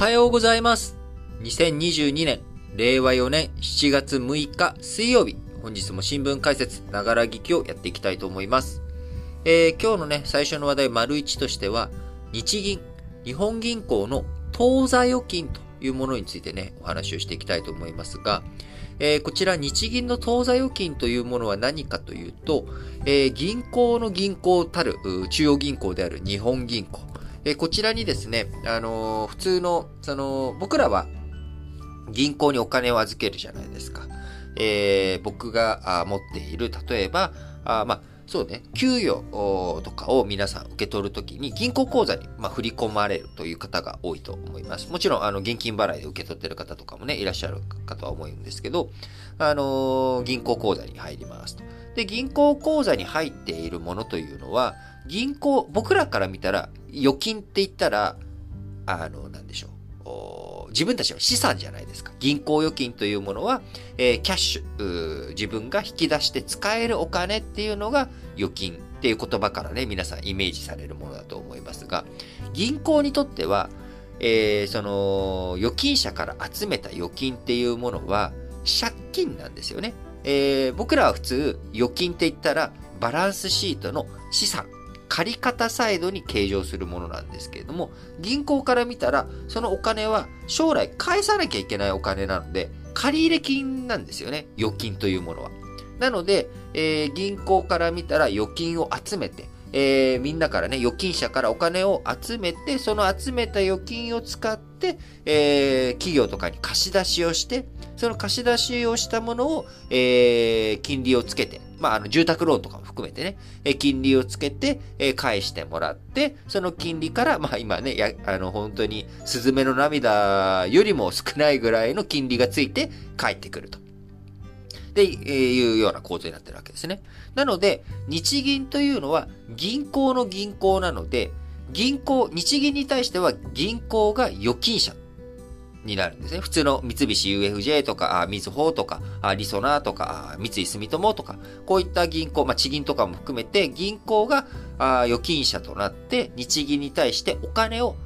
はようございます。2022年、令和4年7月6日水曜日、本日も新聞解説、ながら聞きをやっていきたいと思います。えー、今日のね、最初の話題、丸1としては、日銀、日本銀行の当座預金というものについてね、お話をしていきたいと思いますが、えー、こちら日銀の当座預金というものは何かというと、えー、銀行の銀行たる中央銀行である日本銀行。え、こちらにですね、あの普通の、その、僕らは銀行にお金を預けるじゃないですか。え僕が持っている、例えば、あまあ、そうね、給与とかを皆さん受け取るときに銀行口座に、まあ、振り込まれるという方が多いと思います。もちろん、あの、現金払いで受け取ってる方とかもね、いらっしゃるかとは思うんですけど、あのー、銀行口座に入りますと。で、銀行口座に入っているものというのは、銀行、僕らから見たら、預金って言ったら、あの、なんでしょう。自分たちの資産じゃないですか。銀行預金というものは、えー、キャッシュ、自分が引き出して使えるお金っていうのが預金っていう言葉からね、皆さんイメージされるものだと思いますが、銀行にとっては、えー、その、預金者から集めた預金っていうものは、借金なんですよね。えー、僕らは普通、預金って言ったら、バランスシートの資産借方サイドに計上するものなんですけれども、銀行から見たら、そのお金は将来返さなきゃいけないお金なので、借入金なんですよね。預金というものは。なので、えー、銀行から見たら預金を集めて、えー、みんなからね、預金者からお金を集めて、その集めた預金を使って、えー、企業とかに貸し出しをして、その貸し出しをしたものを、えー、金利をつけて、まあ、あの、住宅ローンとかも含めてね、え金利をつけて、え返してもらって、その金利から、まあ、今ね、や、あの、本当に、スズメの涙よりも少ないぐらいの金利がついて帰ってくると。で、え、いうような構造になってるわけですね。なので、日銀というのは銀行の銀行なので、銀行、日銀に対しては銀行が預金者になるんですね。普通の三菱 UFJ とか、みずほとか、りそなとか、三井住友とか、こういった銀行、まあ、地銀とかも含めて、銀行があ預金者となって、日銀に対してお金を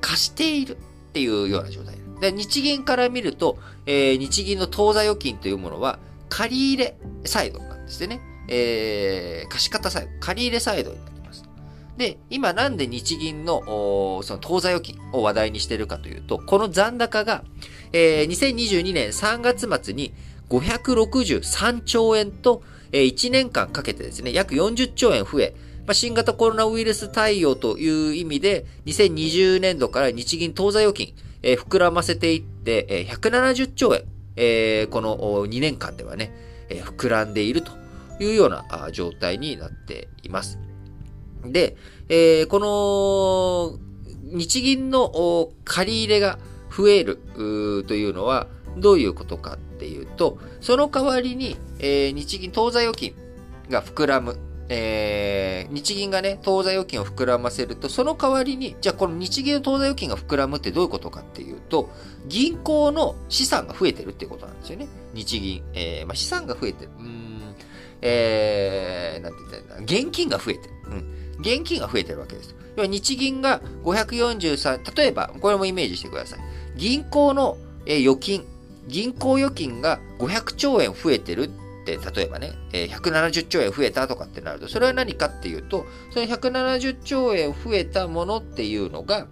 貸しているっていうような状態。で日銀から見ると、えー、日銀の当座預金というものは、借り入れサイドなんですね。えー、貸方サイド、借入サイドになります。で、今なんで日銀のその当座預金を話題にしているかというと、この残高が、えー、2022年3月末に563兆円と、えー、1年間かけてですね、約40兆円増え、まあ、新型コロナウイルス対応という意味で、2020年度から日銀当座預金、えー、膨らませていって、えー、170兆円、えー、この2年間ではね、えー、膨らんでいるというような状態になっています。で、えー、この日銀の借り入れが増えるというのはどういうことかっていうと、その代わりに、えー、日銀当座預金が膨らむ。えー、日銀がね、当座預金を膨らませると、その代わりに、じゃあこの日銀の当座預金が膨らむってどういうことかっていうと、銀行の資産が増えてるっていうことなんですよね。日銀。えー、まあ、資産が増えてる。うん、えー、なんて言ったらいいんだ。現金が増えてる。うん。現金が増えてるわけです。要は日銀が543、例えば、これもイメージしてください。銀行の預金、銀行預金が500兆円増えてるって、例えばね、170兆円増えたとかってなると、それは何かっていうと、その170兆円増えたものっていうのが、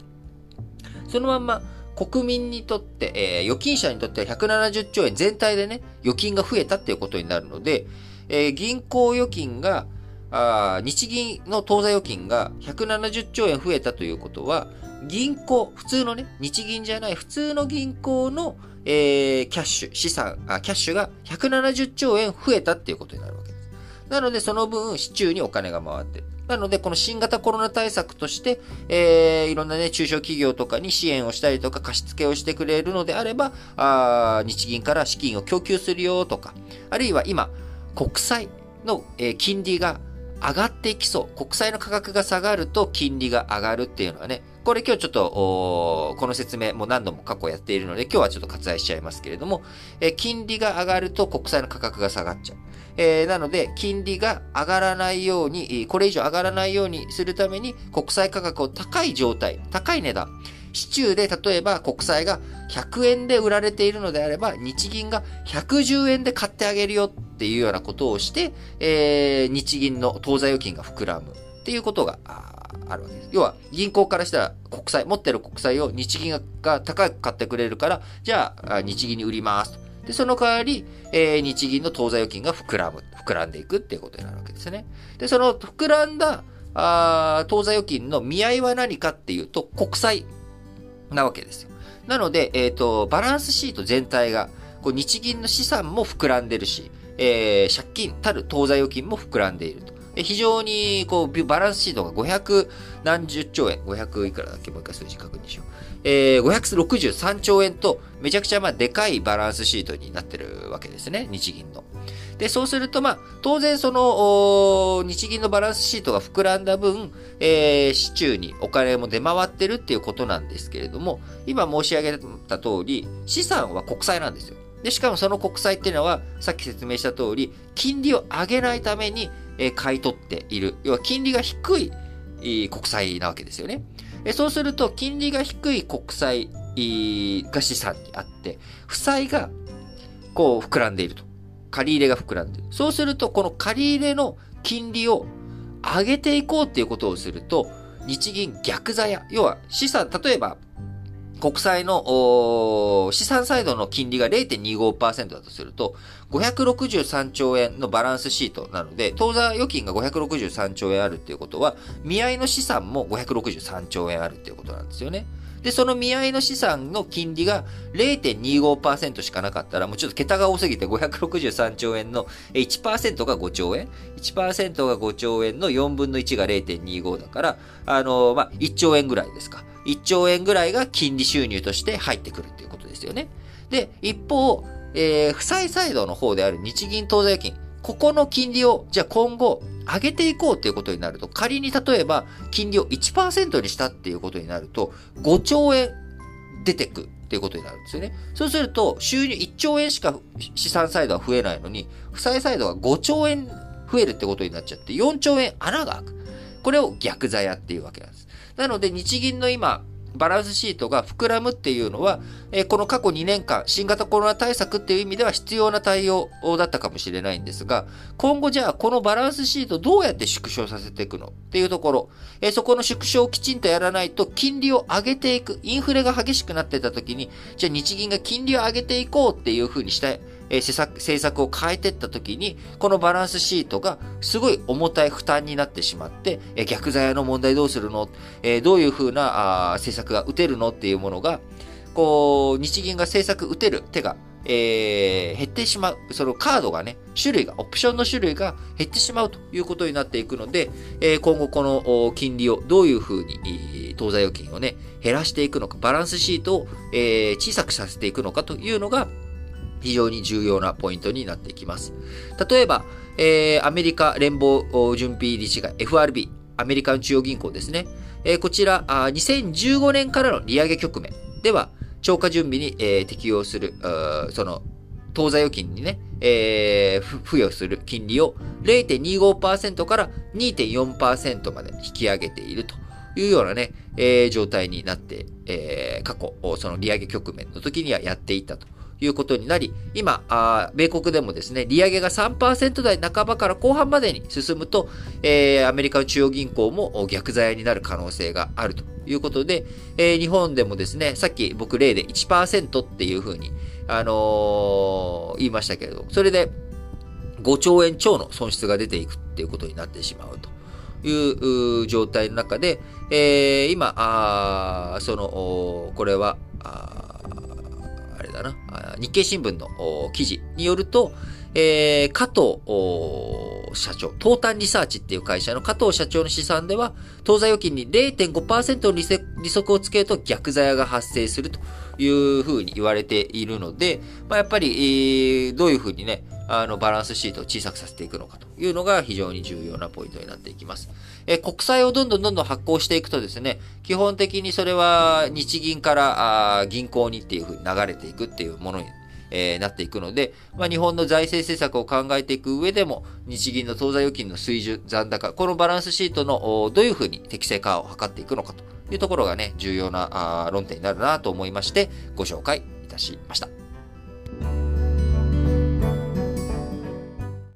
そのまま国民にとって、えー、預金者にとっては170兆円全体でね、預金が増えたっていうことになるので、えー、銀行預金があ日銀の当座預金が170兆円増えたということは、銀行、普通のね、日銀じゃない普通の銀行の、えー、キャッシュ、資産あ、キャッシュが170兆円増えたっていうことになるわけです。なので、その分、市中にお金が回ってる。なので、この新型コロナ対策として、えー、いろんなね、中小企業とかに支援をしたりとか、貸し付けをしてくれるのであれば、あ日銀から資金を供給するよとか、あるいは今、国債の、え、金利が上がっていきそう。国債の価格が下がると金利が上がるっていうのはね、これ今日ちょっと、この説明も何度も過去やっているので、今日はちょっと割愛しちゃいますけれども、え金利が上がると国債の価格が下がっちゃう。えー、なので、金利が上がらないように、これ以上上がらないようにするために、国債価格を高い状態、高い値段、市中で例えば国債が100円で売られているのであれば、日銀が110円で買ってあげるよっていうようなことをして、えー、日銀の当座預金が膨らむっていうことがあるわけです。要は、銀行からしたら国債、持ってる国債を日銀が高く買ってくれるから、じゃあ、日銀に売りますで、その代わり、えー、日銀の当座預金が膨らむ、膨らんでいくっていうことになるわけですね。で、その膨らんだ、あ当座預金の見合いは何かっていうと、国債なわけですよ。なので、えっ、ー、と、バランスシート全体が、こう日銀の資産も膨らんでるし、えー、借金たる当座預金も膨らんでいると。非常に、こう、バランスシートが500何十兆円、500いくらだっけ？もう一回数字確認しよう。えー、563兆円と、めちゃくちゃまあでかいバランスシートになってるわけですね、日銀の。で、そうすると、まあ、当然その、日銀のバランスシートが膨らんだ分、えー、市中にお金も出回ってるっていうことなんですけれども、今申し上げた通り、資産は国債なんですよ。で、しかもその国債っていうのは、さっき説明した通り、金利を上げないために、え買い取っている。要は金利が低い国債なわけですよね。そうすると、金利が低い国債が資産にあって、負債がこう膨らんでいると。借り入れが膨らんでる。そうすると、この借り入れの金利を上げていこうっていうことをすると、日銀逆座や、要は資産、例えば国債の資産サイドの金利が0.25%だとすると、563兆円のバランスシートなので、当座預金が563兆円あるっていうことは、見合いの資産も563兆円あるっていうことなんですよね。で、その見合いの資産の金利が0.25%しかなかったら、もうちょっと桁が多すぎて563兆円の1%が5兆円 ?1% が5兆円の4分の1が0.25だから、あの、まあ、1兆円ぐらいですか。1兆円ぐらいが金利収入として入ってくるっていうことですよね。で、一方、えー、負債サイドの方である日銀当座預金、ここの金利を、じゃあ今後、上げていこうっていうことになると、仮に例えば、金利を1%にしたっていうことになると、5兆円出てくっていうことになるんですよね。そうすると、収入1兆円しか資産サイドは増えないのに、負債サイドが5兆円増えるってことになっちゃって、4兆円穴が開く。これを逆座やっていうわけなんです。なので日銀の今、バランスシートが膨らむっていうのは、えこの過去2年間、新型コロナ対策っていう意味では必要な対応だったかもしれないんですが、今後じゃあこのバランスシートどうやって縮小させていくのっていうところ、えそこの縮小をきちんとやらないと金利を上げていく、インフレが激しくなってた時に、じゃあ日銀が金利を上げていこうっていうふうにしたい、え施策、政策を変えていった時に、このバランスシートがすごい重たい負担になってしまって、え逆座屋の問題どうするの、えどういうふうなあ政策が打てるのっていうものが、こう、日銀が政策打てる手が、えー、減ってしまう。そのカードがね、種類が、オプションの種類が減ってしまうということになっていくので、えー、今後この金利をどういうふうに、当座預金をね、減らしていくのか、バランスシートを、えー、小さくさせていくのかというのが、非常に重要なポイントになってきます。例えば、えー、アメリカ連邦準備理事会 FRB、アメリカン中央銀行ですね。えー、こちらあ、2015年からの利上げ局面では、超過準備に、えー、適用する、その、当座預金にね、えー、付与する金利を0.25%から2.4%まで引き上げているというようなね、えー、状態になって、えー、過去、その利上げ局面の時にはやっていたということになり、今、あ米国でもですね、利上げが3%台半ばから後半までに進むと、えー、アメリカの中央銀行も逆剤になる可能性があるということで、えー、日本でもですね、さっき僕例で1%っていうふうに、あのー、言いましたけれど、それで5兆円超の損失が出ていくっていうことになってしまうと。いう状態の中で、えー、今、あその、これは、あれだな、日経新聞の記事によると、えー、加藤社長、東端リサーチっていう会社の加藤社長の試算では、当座預金に0.5%の利息をつけると逆座屋が発生するというふうに言われているので、まあ、やっぱり、えー、どういうふうにね、あの、バランスシートを小さくさせていくのかというのが非常に重要なポイントになっていきます。え国債をどんどんどんどん発行していくとですね、基本的にそれは日銀からあ銀行にっていうふうに流れていくっていうものにえー、なっていくので、まあ、日本の財政政策を考えていく上でも、日銀の当座預金の水準、残高、このバランスシートのどういうふうに適正化を図っていくのかというところがね、重要な論点になるなと思いまして、ご紹介いたしました。